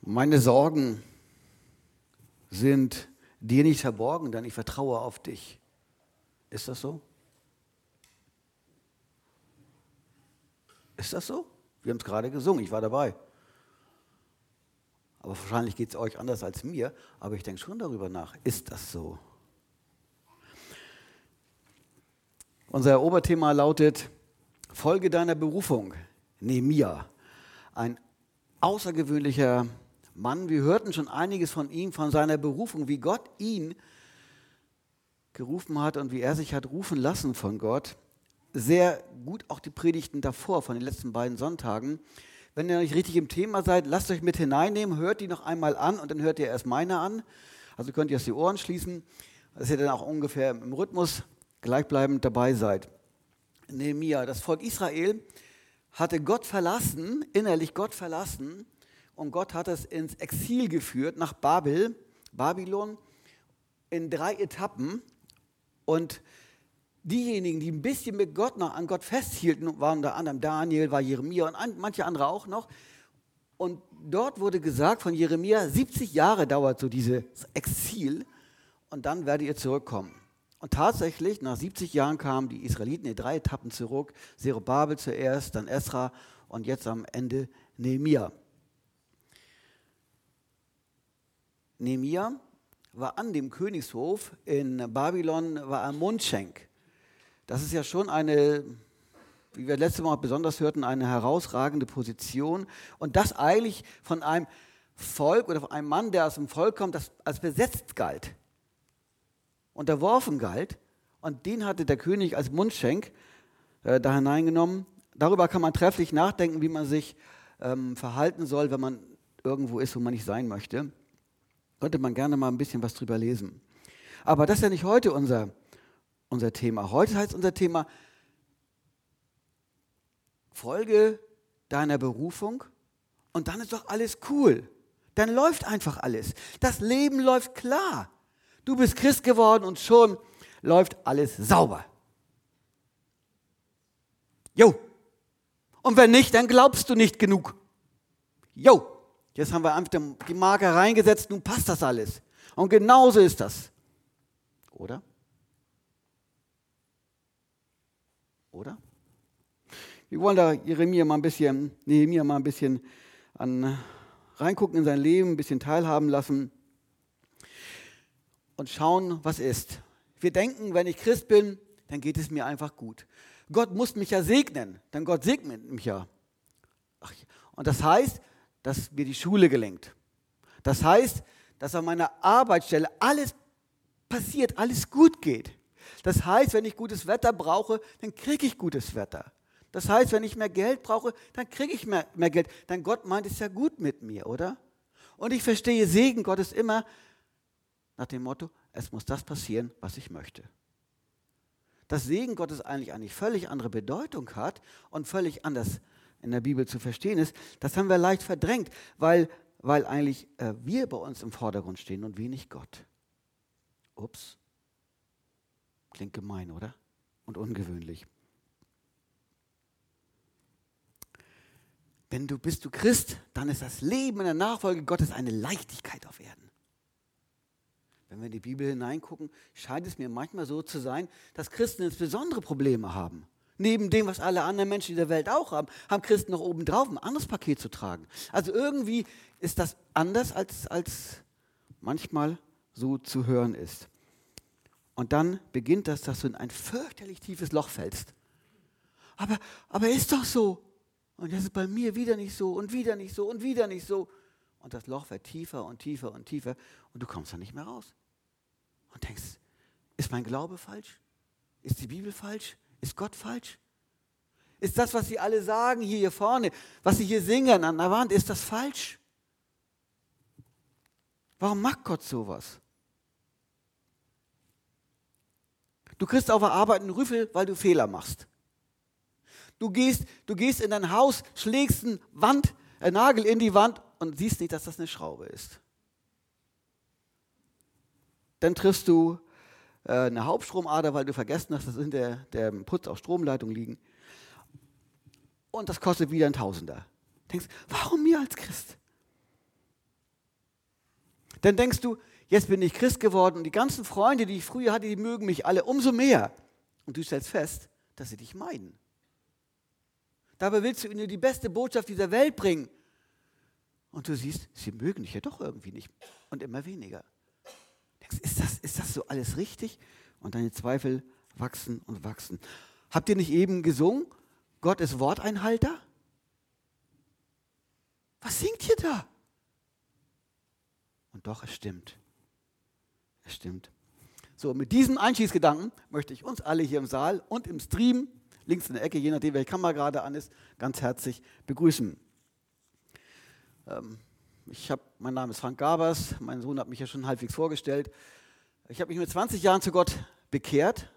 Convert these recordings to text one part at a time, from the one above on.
Meine Sorgen sind dir nicht verborgen, denn ich vertraue auf dich. Ist das so? Ist das so? Wir haben es gerade gesungen, ich war dabei. Aber wahrscheinlich geht es euch anders als mir, aber ich denke schon darüber nach. Ist das so? Unser Oberthema lautet Folge deiner Berufung. Nehemia, ein außergewöhnlicher Mann. Wir hörten schon einiges von ihm, von seiner Berufung, wie Gott ihn gerufen hat und wie er sich hat rufen lassen von Gott. Sehr gut auch die Predigten davor, von den letzten beiden Sonntagen. Wenn ihr nicht richtig im Thema seid, lasst euch mit hineinnehmen, hört die noch einmal an und dann hört ihr erst meine an. Also könnt ihr erst die Ohren schließen, dass ihr dann auch ungefähr im Rhythmus gleichbleibend dabei seid. Nehemiah, das Volk Israel hatte Gott verlassen, innerlich Gott verlassen und Gott hat es ins Exil geführt nach Babel, Babylon, in drei Etappen und diejenigen, die ein bisschen mit Gott noch an Gott festhielten, waren unter anderem Daniel, war Jeremia und manche andere auch noch. Und dort wurde gesagt von Jeremia, 70 Jahre dauert so dieses Exil und dann werdet ihr zurückkommen. Und tatsächlich, nach 70 Jahren kamen die Israeliten in drei Etappen zurück. Zerubabel zuerst, dann Esra und jetzt am Ende Nehemia. Nehemia war an dem Königshof in Babylon, war ein Mundschenk. Das ist ja schon eine, wie wir letztes Mal besonders hörten, eine herausragende Position. Und das eigentlich von einem Volk oder von einem Mann, der aus dem Volk kommt, das als besetzt galt, unterworfen galt. Und den hatte der König als Mundschenk äh, da hineingenommen. Darüber kann man trefflich nachdenken, wie man sich ähm, verhalten soll, wenn man irgendwo ist, wo man nicht sein möchte. Könnte man gerne mal ein bisschen was drüber lesen. Aber das ist ja nicht heute unser unser Thema. Heute heißt unser Thema Folge deiner Berufung und dann ist doch alles cool. Dann läuft einfach alles. Das Leben läuft klar. Du bist Christ geworden und schon läuft alles sauber. Jo. Und wenn nicht, dann glaubst du nicht genug. Jo. Jetzt haben wir einfach die Marke reingesetzt, nun passt das alles. Und genauso ist das. Oder? oder? Wir wollen da Jeremia mal ein bisschen, Nehemia mal ein bisschen an, reingucken in sein Leben, ein bisschen teilhaben lassen und schauen, was ist. Wir denken, wenn ich Christ bin, dann geht es mir einfach gut. Gott muss mich ja segnen, denn Gott segnet mich ja. Und das heißt, dass mir die Schule gelingt. Das heißt, dass an meiner Arbeitsstelle alles passiert, alles gut geht. Das heißt, wenn ich gutes Wetter brauche, dann kriege ich gutes Wetter. Das heißt, wenn ich mehr Geld brauche, dann kriege ich mehr, mehr Geld. Denn Gott meint es ja gut mit mir, oder? Und ich verstehe Segen Gottes immer nach dem Motto, es muss das passieren, was ich möchte. Dass Segen Gottes eigentlich eine völlig andere Bedeutung hat und völlig anders in der Bibel zu verstehen ist, das haben wir leicht verdrängt, weil, weil eigentlich äh, wir bei uns im Vordergrund stehen und wenig Gott. Ups. Klingt gemein, oder? Und ungewöhnlich. Wenn du bist du Christ, dann ist das Leben in der Nachfolge Gottes eine Leichtigkeit auf Erden. Wenn wir in die Bibel hineingucken, scheint es mir manchmal so zu sein, dass Christen insbesondere Probleme haben. Neben dem, was alle anderen Menschen dieser Welt auch haben, haben Christen noch obendrauf ein anderes Paket zu tragen. Also irgendwie ist das anders, als, als manchmal so zu hören ist. Und dann beginnt das, dass du in ein fürchterlich tiefes Loch fällst. Aber, aber ist doch so. Und das ist bei mir wieder nicht so und wieder nicht so und wieder nicht so. Und das Loch wird tiefer und tiefer und tiefer und du kommst da nicht mehr raus. Und denkst, ist mein Glaube falsch? Ist die Bibel falsch? Ist Gott falsch? Ist das, was sie alle sagen hier, hier vorne, was sie hier singen an der Wand, ist das falsch? Warum macht Gott sowas? Du kriegst auf der Arbeit einen Rüffel, weil du Fehler machst. Du gehst, du gehst in dein Haus, schlägst einen, Wand, einen Nagel in die Wand und siehst nicht, dass das eine Schraube ist. Dann triffst du eine Hauptstromader, weil du vergessen hast, dass in der, der Putz auf Stromleitung liegen. Und das kostet wieder ein Tausender. Denkst, warum mir als Christ? Dann denkst du, jetzt bin ich Christ geworden und die ganzen Freunde, die ich früher hatte, die mögen mich alle umso mehr. Und du stellst fest, dass sie dich meiden. Dabei willst du ihnen die beste Botschaft dieser Welt bringen. Und du siehst, sie mögen dich ja doch irgendwie nicht. Und immer weniger. Denkst, ist das, ist das so alles richtig? Und deine Zweifel wachsen und wachsen. Habt ihr nicht eben gesungen? Gott ist Worteinhalter? Was singt ihr da? Und doch, es stimmt. Es stimmt. So, mit diesem Einschießgedanken möchte ich uns alle hier im Saal und im Stream, links in der Ecke, je nachdem, welche Kamera gerade an ist, ganz herzlich begrüßen. Ähm, ich hab, mein Name ist Frank Gabers, mein Sohn hat mich ja schon halbwegs vorgestellt. Ich habe mich mit 20 Jahren zu Gott bekehrt,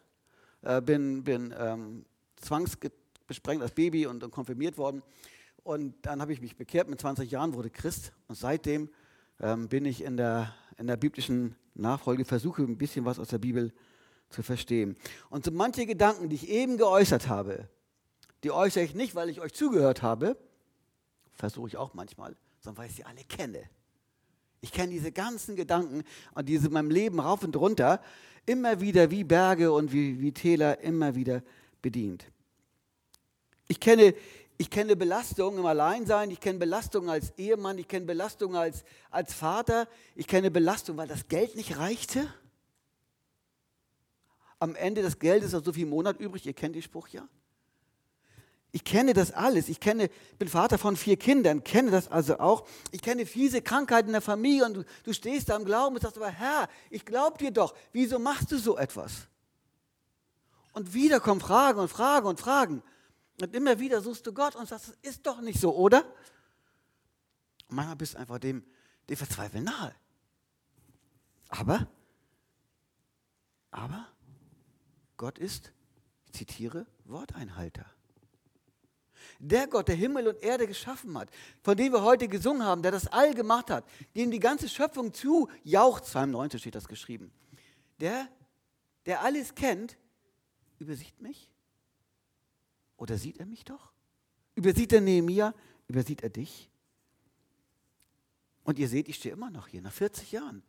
äh, bin, bin ähm, zwangsbesprengt als Baby und, und konfirmiert worden. Und dann habe ich mich bekehrt mit 20 Jahren, wurde Christ und seitdem ähm, bin ich in der, in der biblischen Nachfolge, versuche ein bisschen was aus der Bibel zu verstehen. Und so manche Gedanken, die ich eben geäußert habe, die äußere ich nicht, weil ich euch zugehört habe, versuche ich auch manchmal, sondern weil ich sie alle kenne. Ich kenne diese ganzen Gedanken und diese in meinem Leben rauf und runter immer wieder wie Berge und wie, wie Täler immer wieder bedient. Ich kenne, ich kenne Belastungen im Alleinsein, ich kenne Belastungen als Ehemann, ich kenne Belastungen als, als Vater, ich kenne Belastungen, weil das Geld nicht reichte. Am Ende des Geldes ist so viel Monat übrig, ihr kennt den Spruch ja. Ich kenne das alles. Ich kenne, bin Vater von vier Kindern, kenne das also auch. Ich kenne fiese Krankheiten in der Familie und du, du stehst da im Glauben und sagst aber, Herr, ich glaube dir doch, wieso machst du so etwas? Und wieder kommen Fragen und Fragen und Fragen. Und immer wieder suchst du Gott und sagst, das ist doch nicht so, oder? Und manchmal bist du einfach dem, dem Verzweifeln nahe. Aber, aber, Gott ist, ich zitiere, Worteinhalter. Der Gott, der Himmel und Erde geschaffen hat, von dem wir heute gesungen haben, der das All gemacht hat, dem die ganze Schöpfung zu jaucht, Psalm 19 steht das geschrieben, der, der alles kennt, übersieht mich? Oder sieht er mich doch? Übersieht er Nehemia? Übersieht er dich? Und ihr seht, ich stehe immer noch hier, nach 40 Jahren.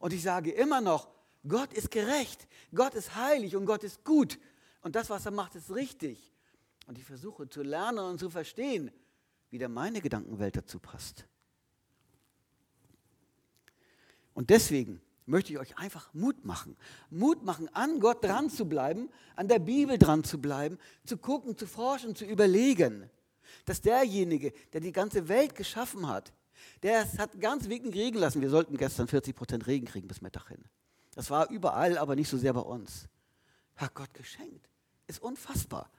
Und ich sage immer noch, Gott ist gerecht, Gott ist heilig und Gott ist gut. Und das, was er macht, ist richtig. Und ich versuche zu lernen und zu verstehen, wie da meine Gedankenwelt dazu passt. Und deswegen möchte ich euch einfach Mut machen. Mut machen, an Gott dran zu bleiben, an der Bibel dran zu bleiben, zu gucken, zu forschen, zu überlegen. Dass derjenige, der die ganze Welt geschaffen hat, der hat ganz wenig Regen lassen. Wir sollten gestern 40 Prozent Regen kriegen bis Mittag hin. Das war überall, aber nicht so sehr bei uns. Hat Gott geschenkt. Ist unfassbar.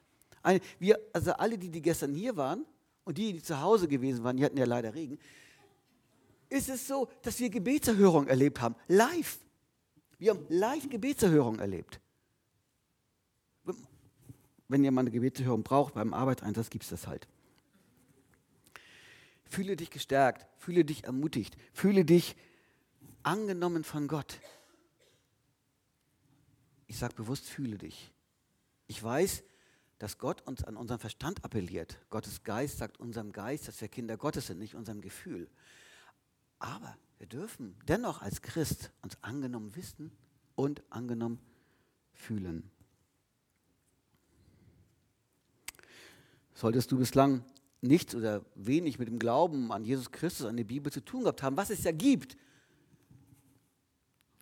Eine, wir, also alle, die, die gestern hier waren und die, die zu Hause gewesen waren, die hatten ja leider Regen, ist es so, dass wir Gebetserhörung erlebt haben. Live. Wir haben live Gebetserhörung erlebt. Wenn jemand eine Gebetserhörung braucht beim Arbeitseinsatz, gibt es das halt. Fühle dich gestärkt, fühle dich ermutigt, fühle dich angenommen von Gott. Ich sage bewusst, fühle dich. Ich weiß, dass Gott uns an unseren Verstand appelliert. Gottes Geist sagt unserem Geist, dass wir Kinder Gottes sind, nicht unserem Gefühl. Aber wir dürfen dennoch als Christ uns angenommen wissen und angenommen fühlen. Solltest du bislang nichts oder wenig mit dem Glauben an Jesus Christus, an die Bibel zu tun gehabt haben, was es ja gibt,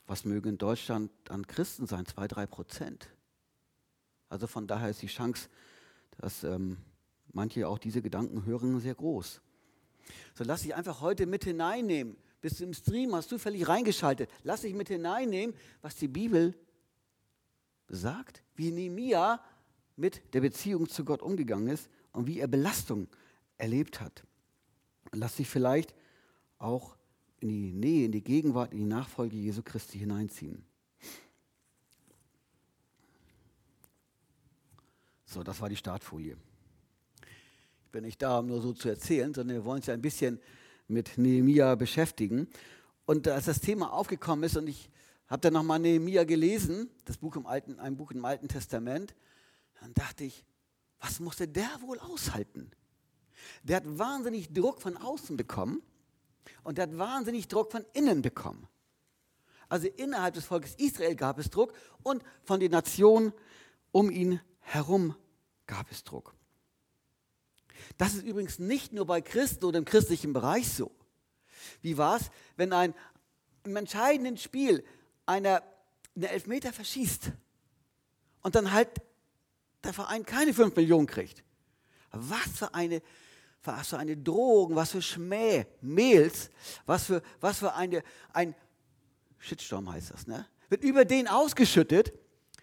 was mögen in Deutschland an Christen sein? Zwei, drei Prozent. Also von daher ist die Chance, dass ähm, manche auch diese Gedanken hören, sehr groß. So lass dich einfach heute mit hineinnehmen. Bist du im Stream, hast du völlig reingeschaltet. Lass dich mit hineinnehmen, was die Bibel sagt, wie Nehemia mit der Beziehung zu Gott umgegangen ist und wie er Belastung erlebt hat. Und lass dich vielleicht auch in die Nähe, in die Gegenwart, in die Nachfolge Jesu Christi hineinziehen. So, das war die Startfolie. Ich bin nicht da, um nur so zu erzählen, sondern wir wollen uns ja ein bisschen mit Nehemia beschäftigen. Und als das Thema aufgekommen ist und ich habe dann nochmal Nehemia gelesen, das Buch im Alten, ein Buch im Alten Testament, dann dachte ich, was musste der wohl aushalten? Der hat wahnsinnig Druck von außen bekommen und der hat wahnsinnig Druck von innen bekommen. Also innerhalb des Volkes Israel gab es Druck und von den Nationen um ihn herum gab es Druck. Das ist übrigens nicht nur bei Christen oder im christlichen Bereich so. Wie war es, wenn ein im entscheidenden Spiel einer einen Elfmeter verschießt und dann halt der Verein keine 5 Millionen kriegt? Was für eine, was für eine Drohung, was für Schmäh, Mails, was für, was für eine, ein Shitstorm heißt das, ne? Wird über den ausgeschüttet.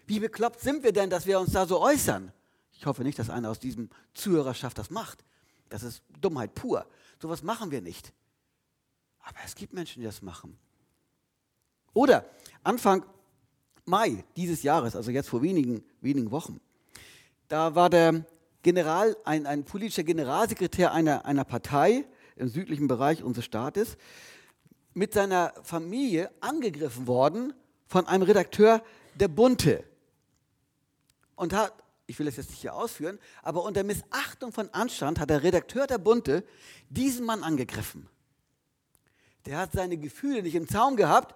Wie bekloppt sind wir denn, dass wir uns da so äußern? Ich hoffe nicht, dass einer aus diesem Zuhörerschaft das macht. Das ist Dummheit pur. Sowas machen wir nicht. Aber es gibt Menschen, die das machen. Oder Anfang Mai dieses Jahres, also jetzt vor wenigen, wenigen Wochen, da war der General, ein, ein politischer Generalsekretär einer, einer Partei im südlichen Bereich unseres Staates, mit seiner Familie angegriffen worden von einem Redakteur der Bunte. Und hat, ich will das jetzt nicht hier ausführen, aber unter Missachtung von Anstand hat der Redakteur der Bunte diesen Mann angegriffen. Der hat seine Gefühle nicht im Zaum gehabt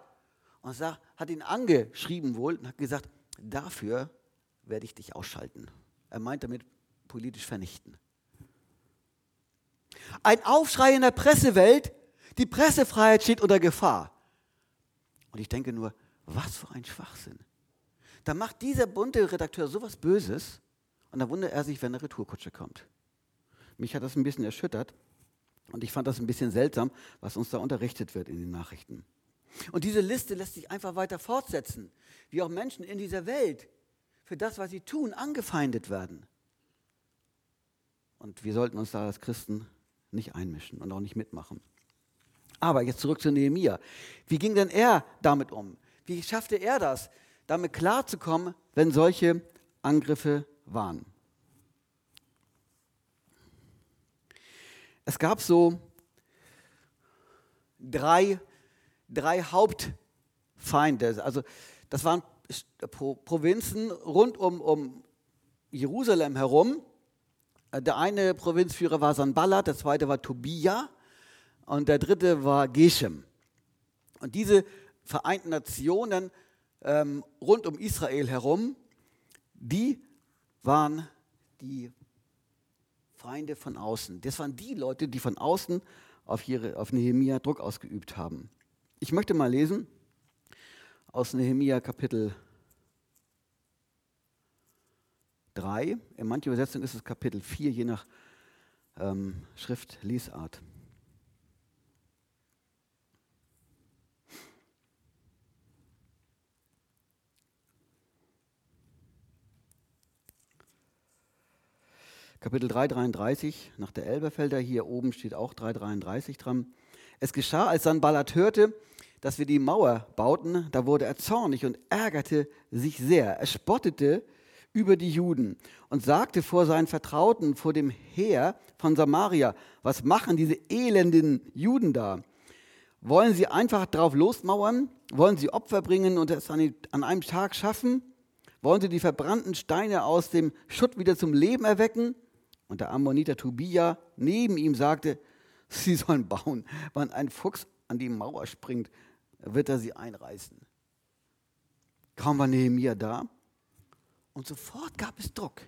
und hat ihn angeschrieben wohl und hat gesagt, dafür werde ich dich ausschalten. Er meint damit politisch vernichten. Ein Aufschrei in der Pressewelt, die Pressefreiheit steht unter Gefahr. Und ich denke nur, was für ein Schwachsinn. Da macht dieser bunte Redakteur sowas Böses und dann wundert er sich, wenn eine Retourkutsche kommt. Mich hat das ein bisschen erschüttert und ich fand das ein bisschen seltsam, was uns da unterrichtet wird in den Nachrichten. Und diese Liste lässt sich einfach weiter fortsetzen, wie auch Menschen in dieser Welt für das, was sie tun, angefeindet werden. Und wir sollten uns da als Christen nicht einmischen und auch nicht mitmachen. Aber jetzt zurück zu Nehemia. Wie ging denn er damit um? Wie schaffte er das, damit klarzukommen, wenn solche Angriffe waren? Es gab so drei, drei Hauptfeinde. Also das waren Provinzen rund um, um Jerusalem herum. Der eine Provinzführer war Sanballat, der zweite war Tobia und der dritte war Geshem. Und diese Vereinten Nationen ähm, rund um Israel herum, die waren die Feinde von außen. Das waren die Leute, die von außen auf, ihre, auf Nehemia Druck ausgeübt haben. Ich möchte mal lesen aus Nehemia Kapitel 3. In manchen Übersetzungen ist es Kapitel 4, je nach ähm, Schriftlesart. Kapitel 3,33 nach der Elberfelder, hier oben steht auch 3,33 dran. Es geschah, als Sanballat hörte, dass wir die Mauer bauten, da wurde er zornig und ärgerte sich sehr. Er spottete über die Juden und sagte vor seinen Vertrauten, vor dem Heer von Samaria, was machen diese elenden Juden da? Wollen sie einfach drauf losmauern? Wollen sie Opfer bringen und es an einem Tag schaffen? Wollen sie die verbrannten Steine aus dem Schutt wieder zum Leben erwecken? Und der Ammoniter Tobia neben ihm sagte, sie sollen bauen. Wann ein Fuchs an die Mauer springt, wird er sie einreißen. Kaum war Nehemiah da und sofort gab es Druck.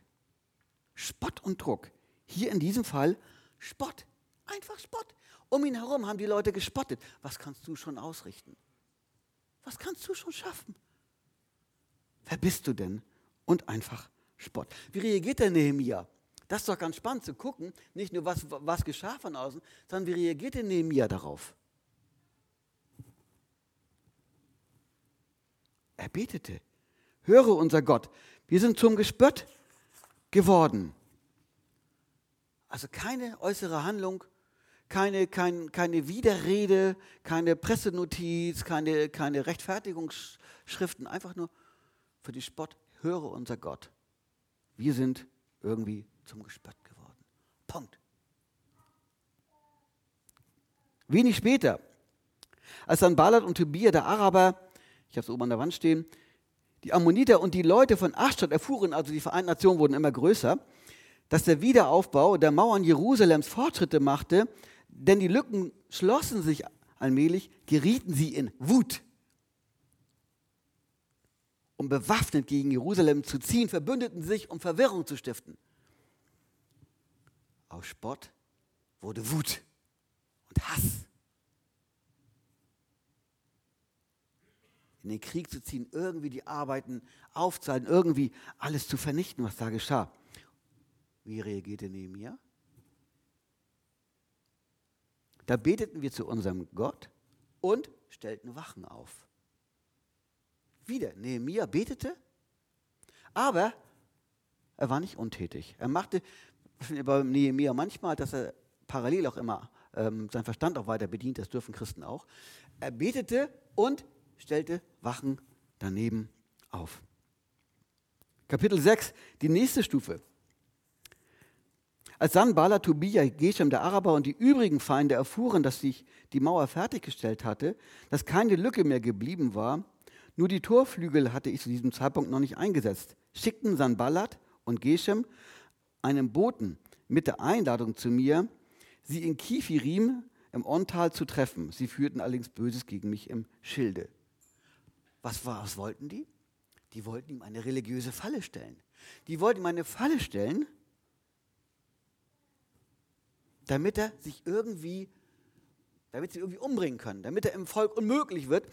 Spott und Druck. Hier in diesem Fall Spott. Einfach Spott. Um ihn herum haben die Leute gespottet. Was kannst du schon ausrichten? Was kannst du schon schaffen? Wer bist du denn? Und einfach Spott. Wie reagiert der Nehemiah? Das ist doch ganz spannend zu gucken, nicht nur was, was geschah von außen, sondern wie reagiert denn Nehemiah darauf? Er betete, höre unser Gott, wir sind zum Gespött geworden. Also keine äußere Handlung, keine, kein, keine Widerrede, keine Pressenotiz, keine, keine Rechtfertigungsschriften, einfach nur für die Spott, höre unser Gott. Wir sind irgendwie zum Gespött geworden. Punkt. Wenig später, als dann Balat und Tobia, der Araber, ich habe es oben an der Wand stehen, die Ammoniter und die Leute von Aschdod erfuhren, also die Vereinten Nationen wurden immer größer, dass der Wiederaufbau der Mauern Jerusalems Fortschritte machte, denn die Lücken schlossen sich allmählich, gerieten sie in Wut. um bewaffnet gegen Jerusalem zu ziehen, verbündeten sich, um Verwirrung zu stiften. Aus Spott wurde Wut und Hass. In den Krieg zu ziehen, irgendwie die Arbeiten aufzuhalten, irgendwie alles zu vernichten, was da geschah. Wie reagierte Nehemiah? Da beteten wir zu unserem Gott und stellten Wachen auf. Wieder, Nehemiah betete, aber er war nicht untätig. Er machte bei Nehemiah manchmal, dass er parallel auch immer ähm, seinen Verstand auch weiter bedient, das dürfen Christen auch. Er betete und stellte Wachen daneben auf. Kapitel 6, die nächste Stufe. Als Sanbala, Tobia, Geshem, der Araber und die übrigen Feinde erfuhren, dass sich die Mauer fertiggestellt hatte, dass keine Lücke mehr geblieben war, nur die Torflügel hatte ich zu diesem Zeitpunkt noch nicht eingesetzt, schickten Sanballat und Geshem einen Boten mit der Einladung zu mir, sie in Kifirim im Ontal zu treffen. Sie führten allerdings Böses gegen mich im Schilde. Was, was wollten die? Die wollten ihm eine religiöse Falle stellen. Die wollten ihm eine Falle stellen, damit er sich irgendwie, damit sie irgendwie umbringen können, damit er im Volk unmöglich wird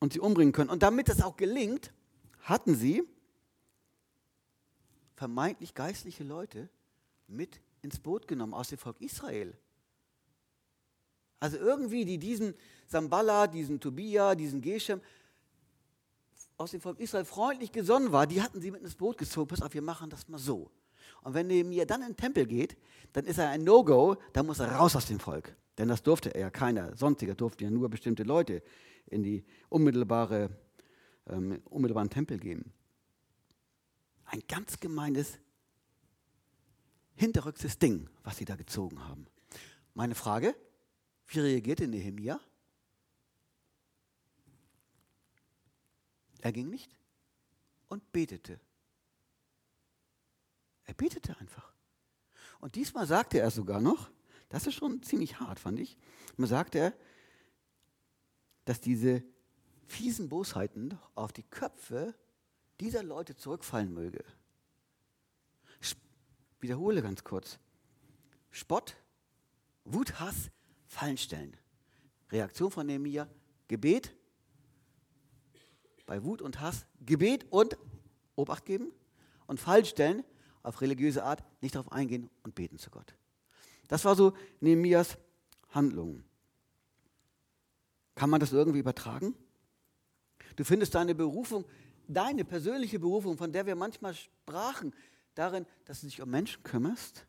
und sie umbringen können. Und damit das auch gelingt, hatten sie vermeintlich geistliche Leute mit ins Boot genommen aus dem Volk Israel. Also irgendwie, die diesen Samballa, diesen Tobia, diesen Geshem aus dem Volk Israel freundlich gesonnen war, die hatten sie mit ins Boot gezogen. Pass auf, wir machen das mal so. Und wenn Nehemiah dann in den Tempel geht, dann ist er ein No-Go, dann muss er raus aus dem Volk. Denn das durfte er ja keiner. Sonstiger durfte ja nur bestimmte Leute in die unmittelbare, ähm, unmittelbaren Tempel gehen. Ein ganz gemeines, hinterrückstes Ding, was sie da gezogen haben. Meine Frage, wie reagierte Nehemiah? Er ging nicht und betete. Er betete einfach. Und diesmal sagte er sogar noch, das ist schon ziemlich hart, fand ich. Man sagte er, dass diese fiesen Bosheiten auf die Köpfe dieser Leute zurückfallen möge. Ich wiederhole ganz kurz. Spott, Wut, Hass, Fallenstellen. Reaktion von Nehemiah, Gebet. Bei Wut und Hass, Gebet und Obacht geben. Und Fallenstellen, auf religiöse Art nicht darauf eingehen und beten zu Gott. Das war so Nehemias Handlung. Kann man das irgendwie übertragen? Du findest deine Berufung, deine persönliche Berufung, von der wir manchmal sprachen, darin, dass du dich um Menschen kümmerst,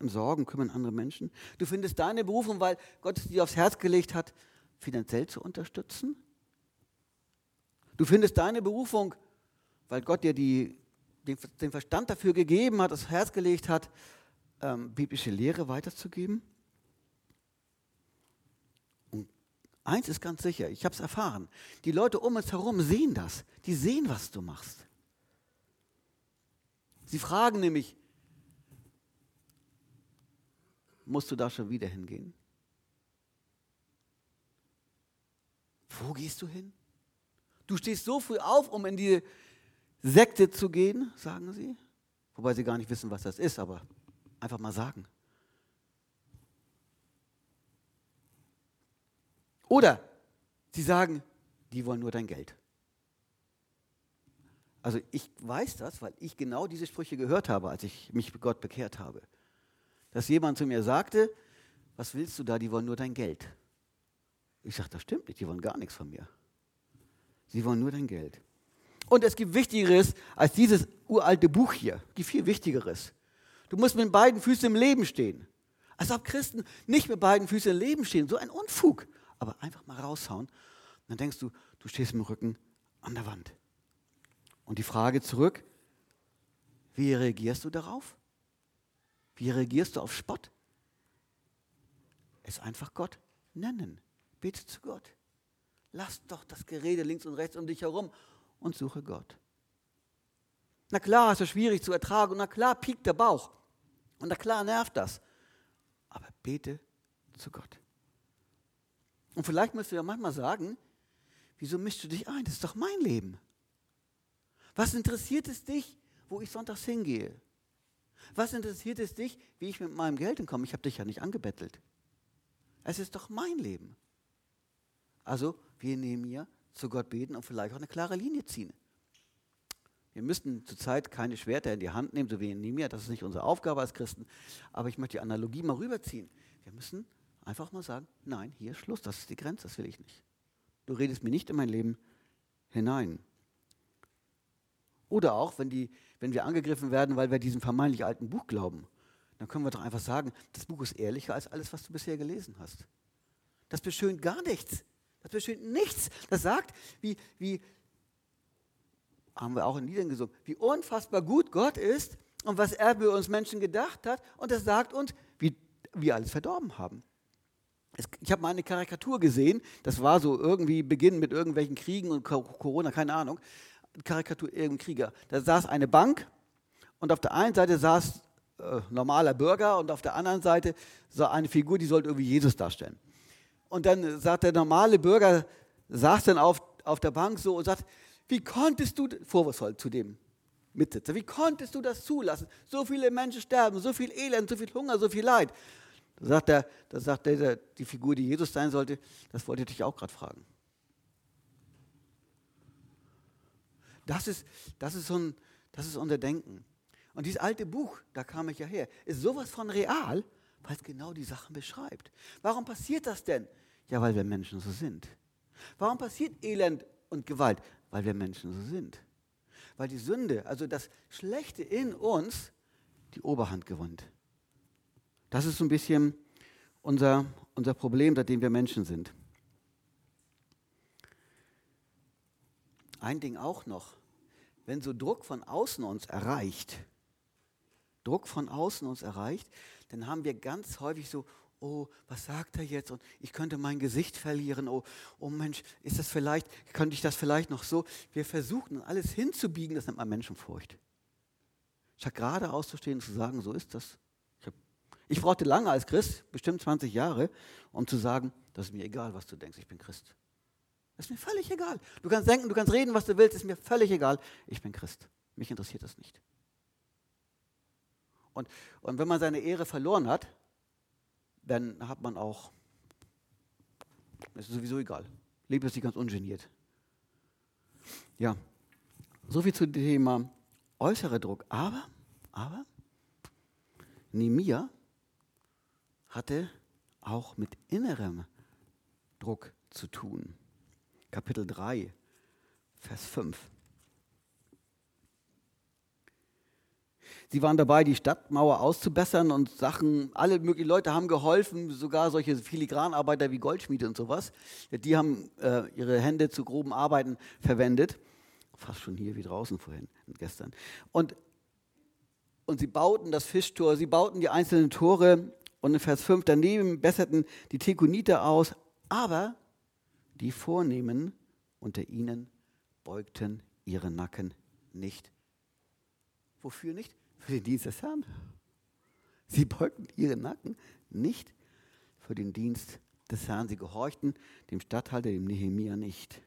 im Sorgen kümmern andere Menschen. Du findest deine Berufung, weil Gott es dir aufs Herz gelegt hat, finanziell zu unterstützen. Du findest deine Berufung, weil Gott dir die den, den Verstand dafür gegeben hat, das Herz gelegt hat, ähm, biblische Lehre weiterzugeben? Und eins ist ganz sicher, ich habe es erfahren, die Leute um uns herum sehen das, die sehen, was du machst. Sie fragen nämlich, musst du da schon wieder hingehen? Wo gehst du hin? Du stehst so früh auf, um in die Sekte zu gehen, sagen sie. Wobei sie gar nicht wissen, was das ist, aber einfach mal sagen. Oder sie sagen, die wollen nur dein Geld. Also ich weiß das, weil ich genau diese Sprüche gehört habe, als ich mich Gott bekehrt habe. Dass jemand zu mir sagte, was willst du da, die wollen nur dein Geld. Ich sage, das stimmt nicht, die wollen gar nichts von mir. Sie wollen nur dein Geld. Und es gibt Wichtigeres als dieses uralte Buch hier. Es gibt viel Wichtigeres. Du musst mit beiden Füßen im Leben stehen. Als ob Christen nicht mit beiden Füßen im Leben stehen. So ein Unfug. Aber einfach mal raushauen. Und dann denkst du, du stehst mit dem Rücken an der Wand. Und die Frage zurück, wie reagierst du darauf? Wie reagierst du auf Spott? Es einfach Gott nennen. Bete zu Gott. Lass doch das Gerede links und rechts um dich herum und suche Gott. Na klar ist es schwierig zu ertragen und na klar piekt der Bauch und na klar nervt das. Aber bete zu Gott. Und vielleicht musst du ja manchmal sagen, wieso mischst du dich ein? Das ist doch mein Leben. Was interessiert es dich, wo ich sonntags hingehe? Was interessiert es dich, wie ich mit meinem Geld hinkomme? Ich habe dich ja nicht angebettelt. Es ist doch mein Leben. Also, wir nehmen hier zu Gott beten und vielleicht auch eine klare Linie ziehen. Wir müssten zurzeit keine Schwerter in die Hand nehmen, so wie in Nehemiah. Das ist nicht unsere Aufgabe als Christen. Aber ich möchte die Analogie mal rüberziehen. Wir müssen einfach mal sagen, nein, hier ist Schluss, das ist die Grenze, das will ich nicht. Du redest mir nicht in mein Leben hinein. Oder auch, wenn, die, wenn wir angegriffen werden, weil wir diesem vermeintlich alten Buch glauben, dann können wir doch einfach sagen, das Buch ist ehrlicher als alles, was du bisher gelesen hast. Das beschönt gar nichts. Das beschönt nichts. Das sagt, wie, wie haben wir auch in Liedern gesungen, wie unfassbar gut Gott ist und was er für uns Menschen gedacht hat. Und das sagt uns, wie wir alles verdorben haben. Ich habe mal eine Karikatur gesehen, das war so irgendwie Beginn mit irgendwelchen Kriegen und Corona, keine Ahnung. Karikatur irgendein Krieger. Da saß eine Bank und auf der einen Seite saß äh, normaler Bürger und auf der anderen Seite sah eine Figur, die sollte irgendwie Jesus darstellen. Und dann sagt der normale Bürger, saß dann auf, auf der Bank so und sagt, wie konntest du, vorwurfsvoll zu dem Mitsitzer, wie konntest du das zulassen? So viele Menschen sterben, so viel Elend, so viel Hunger, so viel Leid. Da sagt, der, da sagt der, die Figur, die Jesus sein sollte, das wollte ich dich auch gerade fragen. Das ist, das, ist so ein, das ist unser Denken. Und dieses alte Buch, da kam ich ja her, ist sowas von real, weil es genau die Sachen beschreibt. Warum passiert das denn? Ja, weil wir Menschen so sind. Warum passiert Elend und Gewalt? Weil wir Menschen so sind. Weil die Sünde, also das Schlechte in uns, die Oberhand gewinnt. Das ist so ein bisschen unser, unser Problem, seitdem wir Menschen sind. Ein Ding auch noch, wenn so Druck von außen uns erreicht, Druck von außen uns erreicht, dann haben wir ganz häufig so, oh, was sagt er jetzt? Und ich könnte mein Gesicht verlieren. Oh, oh Mensch, ist das vielleicht, könnte ich das vielleicht noch so? Wir versuchen alles hinzubiegen, das nennt man Menschenfurcht. Statt gerade auszustehen und zu sagen, so ist das. Ich, brauchte lange als Christ, bestimmt 20 Jahre, um zu sagen, das ist mir egal, was du denkst, ich bin Christ. Das ist mir völlig egal. Du kannst denken, du kannst reden, was du willst, ist mir völlig egal. Ich bin Christ. Mich interessiert das nicht. Und, und wenn man seine Ehre verloren hat, dann hat man auch, ist sowieso egal. Lebt es nicht ganz ungeniert. Ja, soviel zu dem Thema äußerer Druck. Aber, aber, Nemia hatte auch mit innerem Druck zu tun. Kapitel 3, Vers 5. Sie waren dabei, die Stadtmauer auszubessern und Sachen, alle möglichen Leute haben geholfen, sogar solche Filigranarbeiter wie Goldschmiede und sowas. Die haben äh, ihre Hände zu groben Arbeiten verwendet. Fast schon hier wie draußen vorhin, gestern. Und, und sie bauten das Fischtor, sie bauten die einzelnen Tore und in Vers 5 daneben besserten die Tekoniter aus, aber die Vornehmen unter ihnen beugten ihre Nacken nicht. Wofür nicht? Für den Dienst des Herrn. Sie beugten ihre Nacken nicht für den Dienst des Herrn. Sie gehorchten dem Statthalter, dem Nehemia nicht.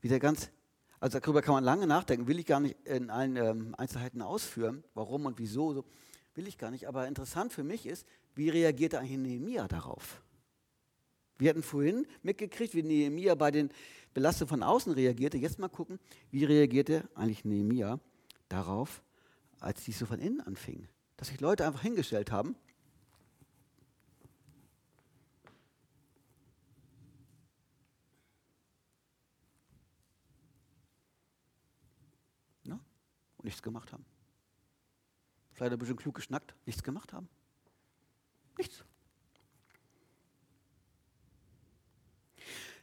Wieder ganz, also darüber kann man lange nachdenken, will ich gar nicht in allen ähm, Einzelheiten ausführen, warum und wieso, so, will ich gar nicht. Aber interessant für mich ist, wie reagierte eigentlich Nehemia darauf? Wir hatten vorhin mitgekriegt, wie Nehemia bei den Belastungen von außen reagierte. Jetzt mal gucken, wie reagierte eigentlich Nehemia darauf, als dies so von innen anfing. Dass sich Leute einfach hingestellt haben. Ja, und nichts gemacht haben. Vielleicht ein bisschen klug geschnackt, nichts gemacht haben. Nichts.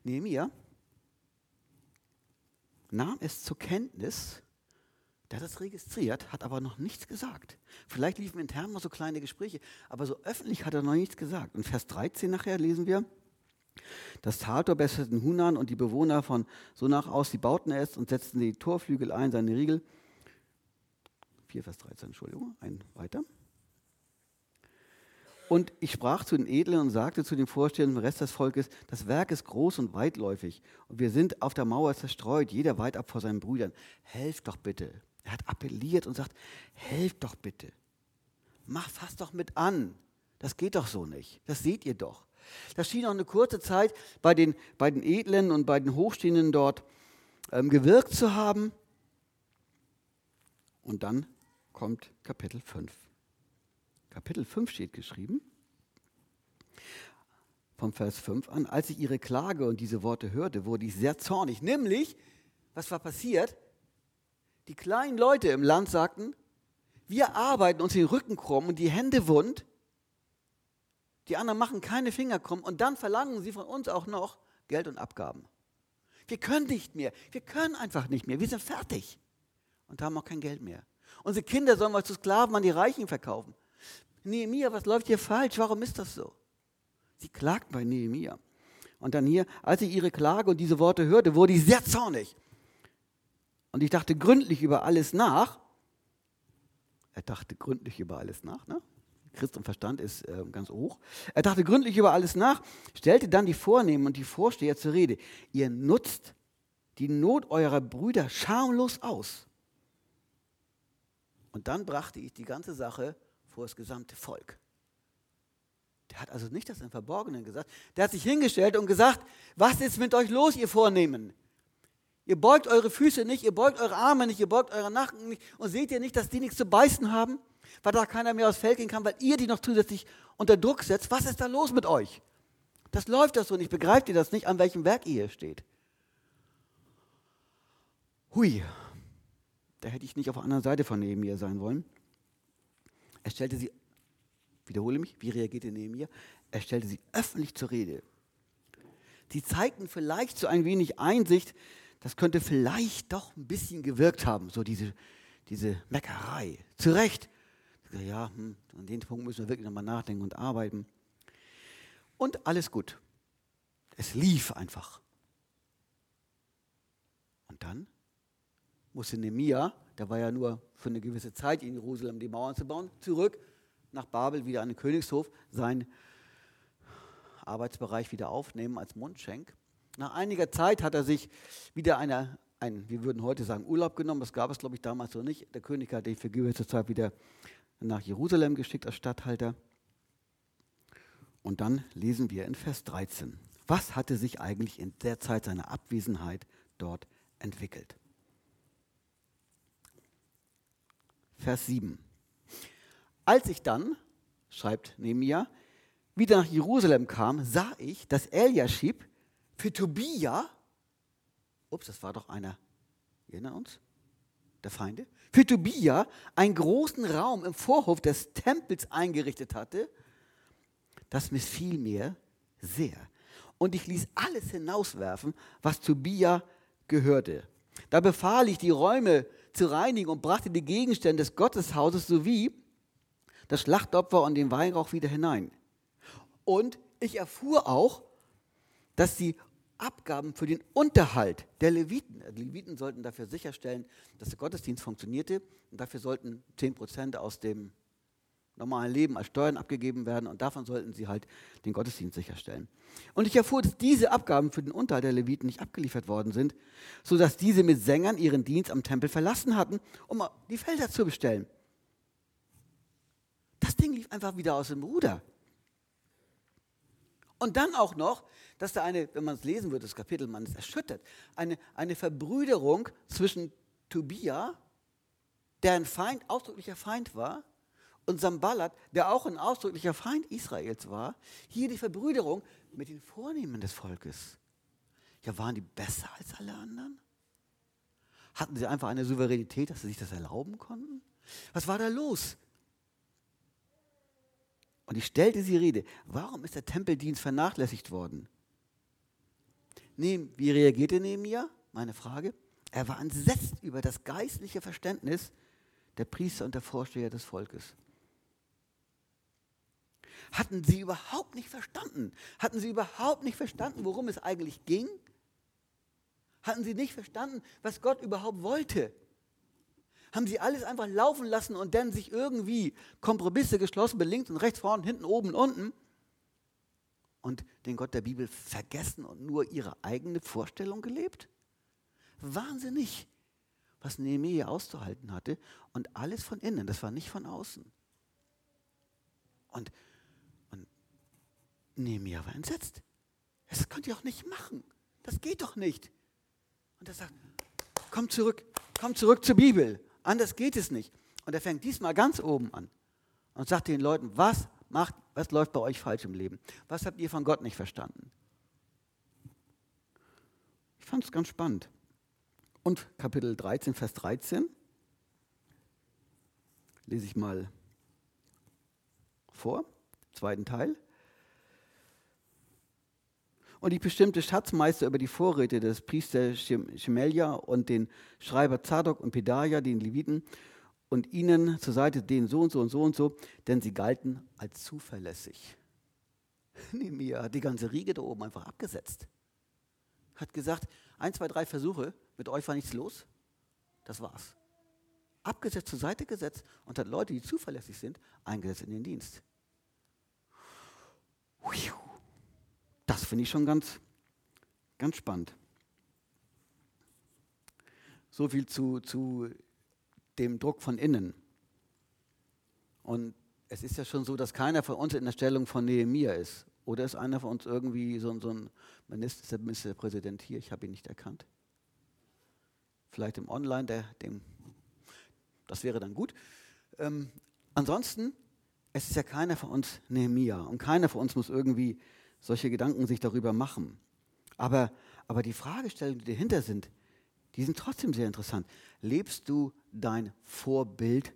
Nehemiah nahm es zur Kenntnis, der hat es registriert, hat aber noch nichts gesagt. Vielleicht liefen intern mal so kleine Gespräche, aber so öffentlich hat er noch nichts gesagt. Und Vers 13 nachher lesen wir, das Taltor besserten Hunan und die Bewohner von Sonach aus, die bauten es und setzten die Torflügel ein, seine Riegel. 4 Vers 13, Entschuldigung, ein weiter. Und ich sprach zu den Edlen und sagte zu den Vorstehern des Rest des Volkes, das Werk ist groß und weitläufig und wir sind auf der Mauer zerstreut, jeder weit ab vor seinen Brüdern. Helft doch bitte. Er hat appelliert und sagt, helft doch bitte. Mach, fass doch mit an. Das geht doch so nicht. Das seht ihr doch. Das schien auch eine kurze Zeit bei den, bei den Edlen und bei den Hochstehenden dort ähm, gewirkt zu haben. Und dann kommt Kapitel 5. Kapitel 5 steht geschrieben, vom Vers 5 an, als ich ihre Klage und diese Worte hörte, wurde ich sehr zornig. Nämlich, was war passiert? Die kleinen Leute im Land sagten, wir arbeiten uns den Rücken krumm und die Hände wund. Die anderen machen keine Finger krumm und dann verlangen sie von uns auch noch Geld und Abgaben. Wir können nicht mehr. Wir können einfach nicht mehr. Wir sind fertig und haben auch kein Geld mehr. Unsere Kinder sollen wir zu Sklaven an die Reichen verkaufen. Nehemiah, was läuft hier falsch? Warum ist das so? Sie klagten bei Nehemiah. Und dann hier, als ich ihre Klage und diese Worte hörte, wurde ich sehr zornig. Und ich dachte gründlich über alles nach. Er dachte gründlich über alles nach, ne? Christ und Verstand ist äh, ganz hoch. Er dachte gründlich über alles nach, stellte dann die Vornehmen und die Vorsteher zur Rede. Ihr nutzt die Not eurer Brüder schamlos aus. Und dann brachte ich die ganze Sache vor das gesamte Volk. Der hat also nicht das im Verborgenen gesagt. Der hat sich hingestellt und gesagt, was ist mit euch los, ihr Vornehmen? Ihr beugt eure Füße nicht, ihr beugt eure Arme nicht, ihr beugt eure Nacken nicht. Und seht ihr nicht, dass die nichts zu beißen haben? Weil da keiner mehr aufs Feld gehen kann, weil ihr die noch zusätzlich unter Druck setzt. Was ist da los mit euch? Das läuft das so nicht. Begreift ihr das nicht, an welchem Werk ihr hier steht? Hui, da hätte ich nicht auf der anderen Seite von neben mir sein wollen. Er stellte sie, wiederhole mich, wie reagierte Nehemiah? Er stellte sie öffentlich zur Rede. Sie zeigten vielleicht so ein wenig Einsicht, das könnte vielleicht doch ein bisschen gewirkt haben, so diese, diese Meckerei. Zu Recht. Ja, hm, an den Punkt müssen wir wirklich nochmal nachdenken und arbeiten. Und alles gut. Es lief einfach. Und dann musste Nehemiah der war ja nur für eine gewisse Zeit in Jerusalem die Mauern zu bauen, zurück nach Babel wieder an den Königshof, seinen Arbeitsbereich wieder aufnehmen als Mundschenk. Nach einiger Zeit hat er sich wieder eine, ein, wir würden heute sagen, Urlaub genommen. Das gab es, glaube ich, damals so nicht. Der König hat ihn für gewisse Zeit wieder nach Jerusalem geschickt als Statthalter. Und dann lesen wir in Vers 13. Was hatte sich eigentlich in der Zeit seiner Abwesenheit dort entwickelt? Vers 7. Als ich dann, schreibt Nehemiah, wieder nach Jerusalem kam, sah ich, dass Eliashib für Tobia, ups, das war doch einer, erinnern uns, der Feinde, für Tobia einen großen Raum im Vorhof des Tempels eingerichtet hatte. Das missfiel mir sehr. Und ich ließ alles hinauswerfen, was Tobia gehörte. Da befahl ich, die Räume zu reinigen und brachte die Gegenstände des Gotteshauses sowie das Schlachtopfer und den Weihrauch wieder hinein. Und ich erfuhr auch, dass die Abgaben für den Unterhalt der Leviten, die Leviten sollten dafür sicherstellen, dass der Gottesdienst funktionierte und dafür sollten 10% aus dem normalen Leben als Steuern abgegeben werden und davon sollten sie halt den Gottesdienst sicherstellen. Und ich erfuhr, dass diese Abgaben für den Unterhalt der Leviten nicht abgeliefert worden sind, sodass diese mit Sängern ihren Dienst am Tempel verlassen hatten, um die Felder zu bestellen. Das Ding lief einfach wieder aus dem Ruder. Und dann auch noch, dass da eine, wenn man es lesen würde, das Kapitel, man ist erschüttert, eine, eine Verbrüderung zwischen Tobia, der ein Feind, ausdrücklicher Feind war, und Sambalat, der auch ein ausdrücklicher Feind Israels war, hier die Verbrüderung mit den Vornehmen des Volkes. Ja, waren die besser als alle anderen? Hatten sie einfach eine Souveränität, dass sie sich das erlauben konnten? Was war da los? Und ich stellte sie Rede, warum ist der Tempeldienst vernachlässigt worden? Wie reagierte Nehemiah? Meine Frage. Er war entsetzt über das geistliche Verständnis der Priester und der Vorsteher des Volkes hatten sie überhaupt nicht verstanden. Hatten sie überhaupt nicht verstanden, worum es eigentlich ging? Hatten sie nicht verstanden, was Gott überhaupt wollte? Haben sie alles einfach laufen lassen und dann sich irgendwie Kompromisse geschlossen links und rechts, vorne, hinten, oben, unten und den Gott der Bibel vergessen und nur ihre eigene Vorstellung gelebt? Wahnsinnig, was Nehemiah auszuhalten hatte und alles von innen, das war nicht von außen. Und Nehemiah war entsetzt. Das könnt ihr auch nicht machen. Das geht doch nicht. Und er sagt, komm zurück, komm zurück zur Bibel. Anders geht es nicht. Und er fängt diesmal ganz oben an und sagt den Leuten, was macht, was läuft bei euch falsch im Leben? Was habt ihr von Gott nicht verstanden? Ich fand es ganz spannend. Und Kapitel 13, Vers 13 lese ich mal vor, zweiten Teil. Und ich bestimmte Schatzmeister über die Vorräte des Priesters Schemelja und den Schreiber Zadok und Pedaja, den Leviten, und ihnen zur Seite den so und so und so und so, denn sie galten als zuverlässig. Nehemiah hat die ganze Riege da oben einfach abgesetzt. Hat gesagt, ein, zwei, drei Versuche, mit euch war nichts los. Das war's. Abgesetzt, zur Seite gesetzt und hat Leute, die zuverlässig sind, eingesetzt in den Dienst. Das finde ich schon ganz, ganz spannend. So viel zu, zu dem Druck von innen. Und es ist ja schon so, dass keiner von uns in der Stellung von Nehemiah ist. Oder ist einer von uns irgendwie so, so ein Minister, Ministerpräsident hier? Ich habe ihn nicht erkannt. Vielleicht im Online, der, dem, das wäre dann gut. Ähm, ansonsten, es ist ja keiner von uns Nehemiah. Und keiner von uns muss irgendwie solche Gedanken sich darüber machen. Aber, aber die Fragestellungen, die dahinter sind, die sind trotzdem sehr interessant. Lebst du dein Vorbild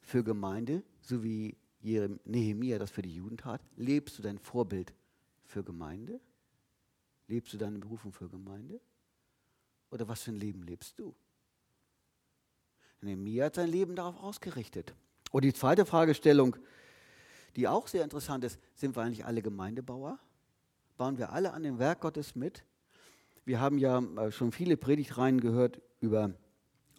für Gemeinde, so wie Nehemiah das für die Juden tat? Lebst du dein Vorbild für Gemeinde? Lebst du deine Berufung für Gemeinde? Oder was für ein Leben lebst du? Nehemiah hat sein Leben darauf ausgerichtet. Und die zweite Fragestellung, die auch sehr interessant ist, sind wir eigentlich alle Gemeindebauer? Bauen wir alle an dem Werk Gottes mit? Wir haben ja äh, schon viele Predigtreihen gehört über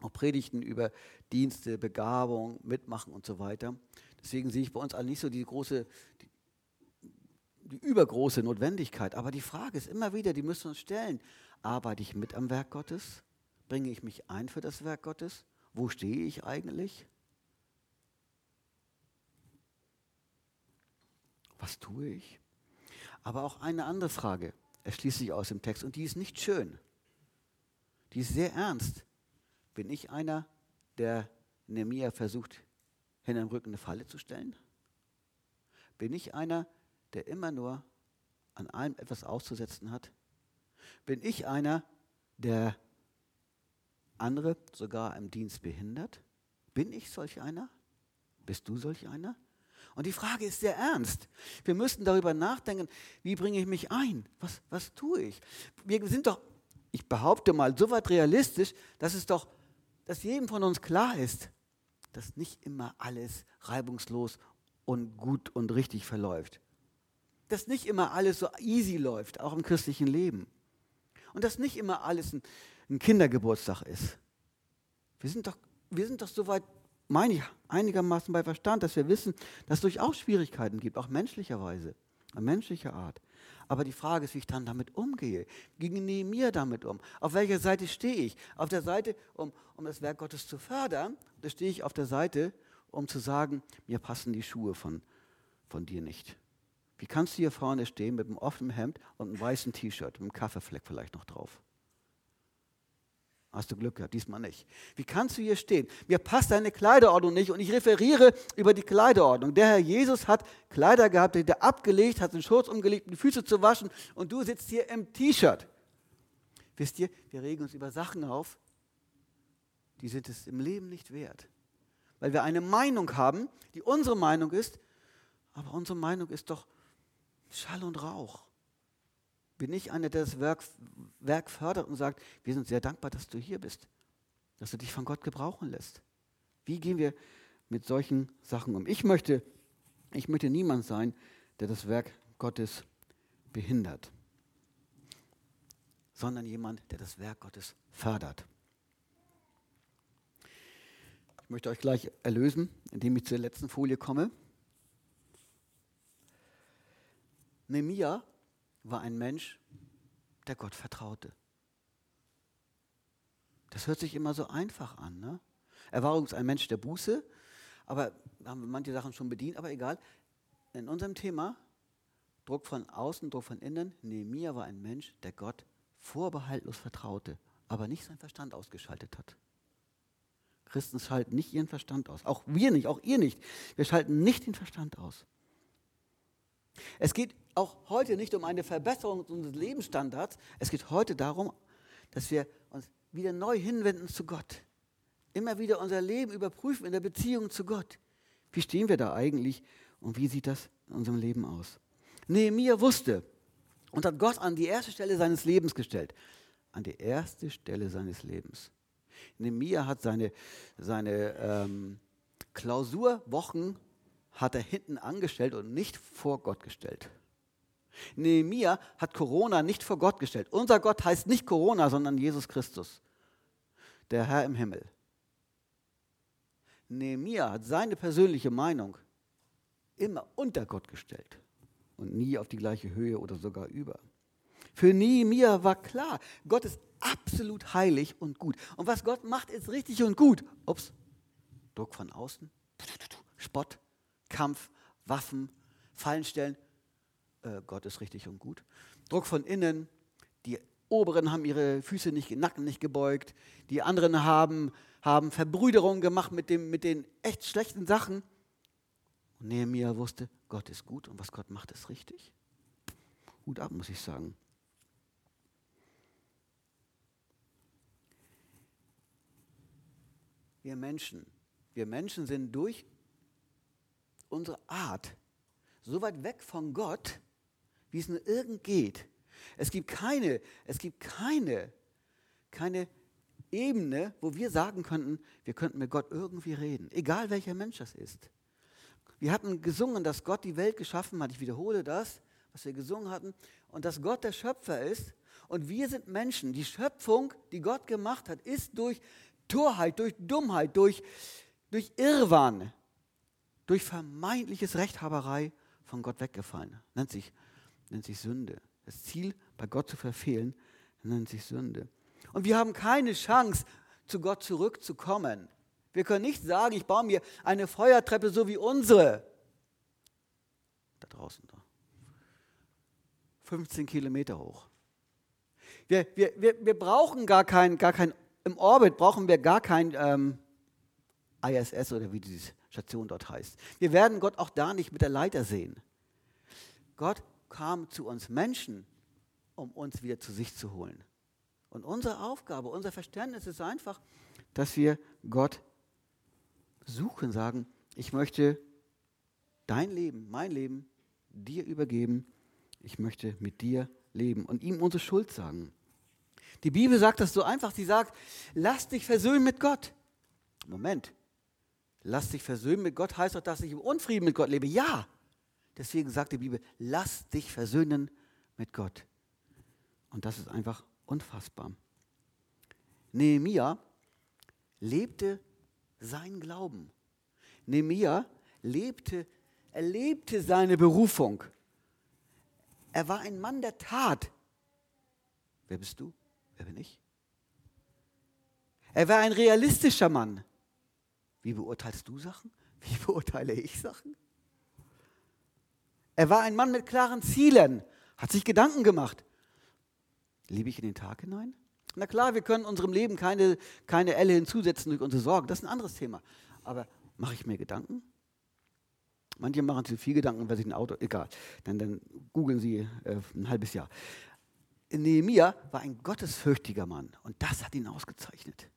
auch Predigten über Dienste, Begabung, Mitmachen und so weiter. Deswegen sehe ich bei uns alle nicht so die große, die, die übergroße Notwendigkeit. Aber die Frage ist immer wieder, die müssen wir uns stellen. Arbeite ich mit am Werk Gottes? Bringe ich mich ein für das Werk Gottes? Wo stehe ich eigentlich? Was tue ich? Aber auch eine andere Frage erschließt sich aus dem Text und die ist nicht schön. Die ist sehr ernst. Bin ich einer, der Nehemiah versucht, hinter dem Rücken eine Falle zu stellen? Bin ich einer, der immer nur an allem etwas auszusetzen hat? Bin ich einer, der andere sogar im Dienst behindert? Bin ich solch einer? Bist du solch einer? Und die Frage ist sehr ernst. Wir müssen darüber nachdenken, wie bringe ich mich ein? Was, was tue ich? Wir sind doch, ich behaupte mal, so weit realistisch, dass es doch, dass jedem von uns klar ist, dass nicht immer alles reibungslos und gut und richtig verläuft. Dass nicht immer alles so easy läuft, auch im christlichen Leben. Und dass nicht immer alles ein, ein Kindergeburtstag ist. Wir sind doch, wir sind doch so weit meine ich, einigermaßen bei Verstand, dass wir wissen, dass es durchaus Schwierigkeiten gibt, auch menschlicherweise, menschlicher Art. Aber die Frage ist, wie ich dann damit umgehe. Gehe mir damit um? Auf welcher Seite stehe ich? Auf der Seite, um, um das Werk Gottes zu fördern, da stehe ich auf der Seite, um zu sagen, mir passen die Schuhe von, von dir nicht. Wie kannst du hier vorne stehen mit einem offenen Hemd und einem weißen T-Shirt, mit einem Kaffeefleck vielleicht noch drauf? Hast du Glück gehabt, diesmal nicht. Wie kannst du hier stehen? Mir passt deine Kleiderordnung nicht und ich referiere über die Kleiderordnung. Der Herr Jesus hat Kleider gehabt, die er abgelegt, hat den Schurz umgelegt, um die Füße zu waschen und du sitzt hier im T-Shirt. Wisst ihr, wir regen uns über Sachen auf, die sind es im Leben nicht wert. Weil wir eine Meinung haben, die unsere Meinung ist, aber unsere Meinung ist doch Schall und Rauch. Bin ich einer, der das Werk, Werk fördert und sagt, wir sind sehr dankbar, dass du hier bist, dass du dich von Gott gebrauchen lässt. Wie gehen wir mit solchen Sachen um? Ich möchte, ich möchte niemand sein, der das Werk Gottes behindert, sondern jemand, der das Werk Gottes fördert. Ich möchte euch gleich erlösen, indem ich zur letzten Folie komme. Nehemia war ein Mensch, der Gott vertraute. Das hört sich immer so einfach an. Ne? Er war übrigens ein Mensch der Buße, aber haben wir manche Sachen schon bedient, aber egal. In unserem Thema, Druck von außen, Druck von innen, Nehemia war ein Mensch, der Gott vorbehaltlos vertraute, aber nicht seinen Verstand ausgeschaltet hat. Christen schalten nicht ihren Verstand aus. Auch wir nicht, auch ihr nicht. Wir schalten nicht den Verstand aus. Es geht auch heute nicht um eine Verbesserung unseres Lebensstandards. Es geht heute darum, dass wir uns wieder neu hinwenden zu Gott. Immer wieder unser Leben überprüfen in der Beziehung zu Gott. Wie stehen wir da eigentlich und wie sieht das in unserem Leben aus? Nehemiah wusste und hat Gott an die erste Stelle seines Lebens gestellt. An die erste Stelle seines Lebens. Nehemiah hat seine, seine ähm, Klausurwochen hat er hinten angestellt und nicht vor Gott gestellt. Nehemiah hat Corona nicht vor Gott gestellt. Unser Gott heißt nicht Corona, sondern Jesus Christus, der Herr im Himmel. Nehemiah hat seine persönliche Meinung immer unter Gott gestellt und nie auf die gleiche Höhe oder sogar über. Für Nehemiah war klar, Gott ist absolut heilig und gut. Und was Gott macht, ist richtig und gut. Ups, Druck von außen, Spott, Kampf, Waffen, Fallenstellen. Äh, Gott ist richtig und gut. Druck von innen, die Oberen haben ihre Füße nicht, Nacken nicht gebeugt, die anderen haben, haben Verbrüderung gemacht mit, dem, mit den echt schlechten Sachen. Und Nehemiah wusste, Gott ist gut und was Gott macht, ist richtig. Gut ab, muss ich sagen. Wir Menschen, wir Menschen sind durch unsere Art so weit weg von Gott, wie es nur irgend geht. Es gibt keine, es gibt keine, keine Ebene, wo wir sagen könnten, wir könnten mit Gott irgendwie reden, egal welcher Mensch das ist. Wir hatten gesungen, dass Gott die Welt geschaffen hat. Ich wiederhole das, was wir gesungen hatten. Und dass Gott der Schöpfer ist. Und wir sind Menschen. Die Schöpfung, die Gott gemacht hat, ist durch Torheit, durch Dummheit, durch, durch Irrwahn, durch vermeintliches Rechthaberei von Gott weggefallen. Nennt sich, nennt sich Sünde. Das Ziel, bei Gott zu verfehlen, nennt sich Sünde. Und wir haben keine Chance, zu Gott zurückzukommen. Wir können nicht sagen, ich baue mir eine Feuertreppe so wie unsere. Da draußen. Da. 15 Kilometer hoch. Wir, wir, wir, wir brauchen gar kein, gar kein, im Orbit brauchen wir gar kein ähm, ISS oder wie diese Station dort heißt. Wir werden Gott auch da nicht mit der Leiter sehen. Gott kam zu uns Menschen, um uns wieder zu sich zu holen. Und unsere Aufgabe, unser Verständnis ist einfach, dass wir Gott suchen, sagen, ich möchte dein Leben, mein Leben dir übergeben. Ich möchte mit dir leben und ihm unsere Schuld sagen. Die Bibel sagt das so einfach. Sie sagt, lass dich versöhnen mit Gott. Moment. Lass dich versöhnen mit Gott heißt doch, dass ich im Unfrieden mit Gott lebe. Ja. Deswegen sagt die Bibel, lass dich versöhnen mit Gott. Und das ist einfach unfassbar. Nehemia lebte seinen Glauben. Nehemia lebte, er lebte seine Berufung. Er war ein Mann der Tat. Wer bist du? Wer bin ich? Er war ein realistischer Mann. Wie beurteilst du Sachen? Wie beurteile ich Sachen? Er war ein Mann mit klaren Zielen, hat sich Gedanken gemacht. Lebe ich in den Tag hinein? Na klar, wir können unserem Leben keine, keine Elle hinzusetzen durch unsere Sorgen. Das ist ein anderes Thema. Aber mache ich mir Gedanken? Manche machen sich viel Gedanken, wer sich ein Auto, egal. Dann, dann googeln sie äh, ein halbes Jahr. Nehemiah war ein gottesfürchtiger Mann und das hat ihn ausgezeichnet.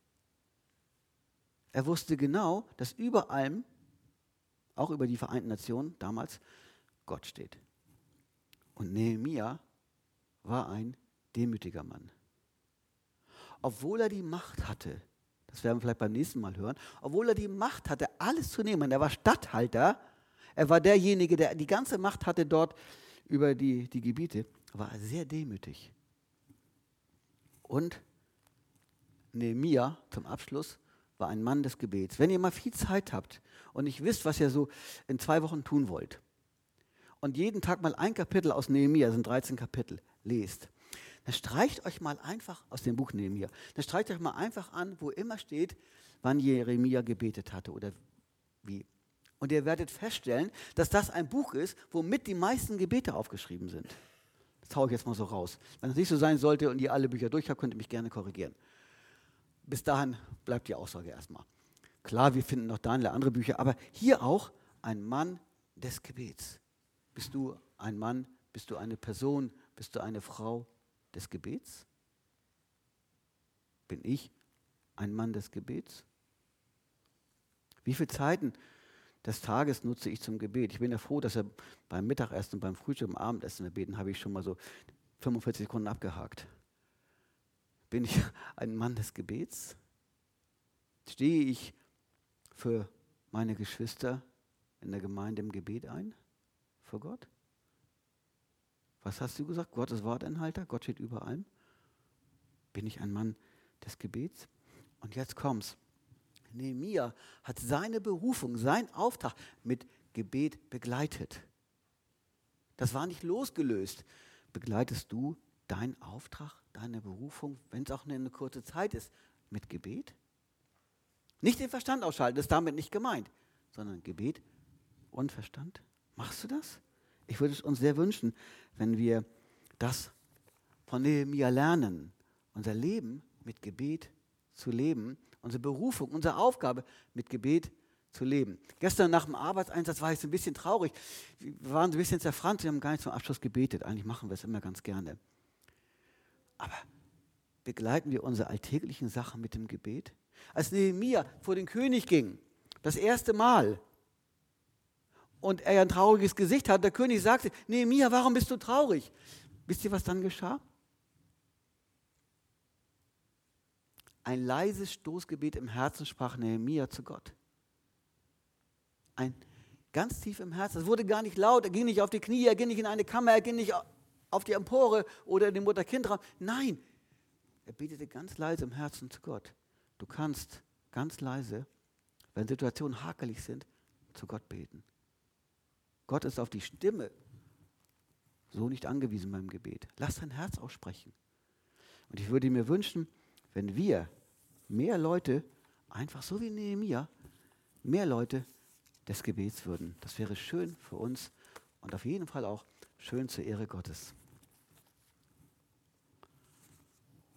Er wusste genau, dass über allem, auch über die Vereinten Nationen damals, Gott steht. Und Nehemiah war ein demütiger Mann obwohl er die Macht hatte, das werden wir vielleicht beim nächsten Mal hören, obwohl er die Macht hatte, alles zu nehmen, er war Statthalter, er war derjenige, der die ganze Macht hatte dort über die, die Gebiete, war er sehr demütig. Und Nehemia zum Abschluss war ein Mann des Gebets. Wenn ihr mal viel Zeit habt und nicht wisst, was ihr so in zwei Wochen tun wollt und jeden Tag mal ein Kapitel aus Nehemiah, sind 13 Kapitel, lest, dann streicht euch mal einfach aus dem Buch Nehemiah, dann streicht euch mal einfach an, wo immer steht, wann Jeremia gebetet hatte oder wie. Und ihr werdet feststellen, dass das ein Buch ist, womit die meisten Gebete aufgeschrieben sind. Das haue ich jetzt mal so raus. Wenn es nicht so sein sollte und ihr alle Bücher durch habt, könnt ihr mich gerne korrigieren. Bis dahin bleibt die Aussage erstmal. Klar, wir finden noch Daniel andere Bücher, aber hier auch ein Mann des Gebets. Bist du ein Mann, bist du eine Person, bist du eine Frau des Gebets? Bin ich ein Mann des Gebets? Wie viele Zeiten des Tages nutze ich zum Gebet? Ich bin ja froh, dass er beim Mittagessen, beim Frühstück, beim Abendessen beten, habe ich schon mal so 45 Sekunden abgehakt. Bin ich ein Mann des Gebets? Stehe ich für meine Geschwister in der Gemeinde im Gebet ein? Für Gott? Was hast du gesagt? Gottes Worteinhalter? Gott steht über allem? Bin ich ein Mann des Gebets? Und jetzt kommt's. Nehemiah hat seine Berufung, seinen Auftrag mit Gebet begleitet. Das war nicht losgelöst. Begleitest du deinen Auftrag, deine Berufung, wenn es auch eine kurze Zeit ist, mit Gebet? Nicht den Verstand ausschalten, das ist damit nicht gemeint, sondern Gebet und Verstand. Machst du das? Ich würde es uns sehr wünschen, wenn wir das von Nehemiah lernen, unser Leben mit Gebet zu leben, unsere Berufung, unsere Aufgabe mit Gebet zu leben. Gestern nach dem Arbeitseinsatz war ich so ein bisschen traurig. Wir waren so ein bisschen zerfranst, wir haben gar nicht zum Abschluss gebetet. Eigentlich machen wir es immer ganz gerne. Aber begleiten wir unsere alltäglichen Sachen mit dem Gebet? Als Nehemiah vor den König ging, das erste Mal, und er ein trauriges Gesicht hat, der König sagte, Nehemiah, warum bist du traurig? Wisst ihr, was dann geschah? Ein leises Stoßgebet im Herzen sprach Nehemiah zu Gott. Ein ganz tief im Herzen. Es wurde gar nicht laut, er ging nicht auf die Knie, er ging nicht in eine Kammer, er ging nicht auf die Empore oder in den Mutter-Kind-Raum. Nein, er betete ganz leise im Herzen zu Gott. Du kannst ganz leise, wenn Situationen hakelig sind, zu Gott beten. Gott ist auf die Stimme so nicht angewiesen beim Gebet. Lass dein Herz aussprechen. Und ich würde mir wünschen, wenn wir mehr Leute, einfach so wie Nehemiah, mehr Leute des Gebets würden. Das wäre schön für uns und auf jeden Fall auch schön zur Ehre Gottes.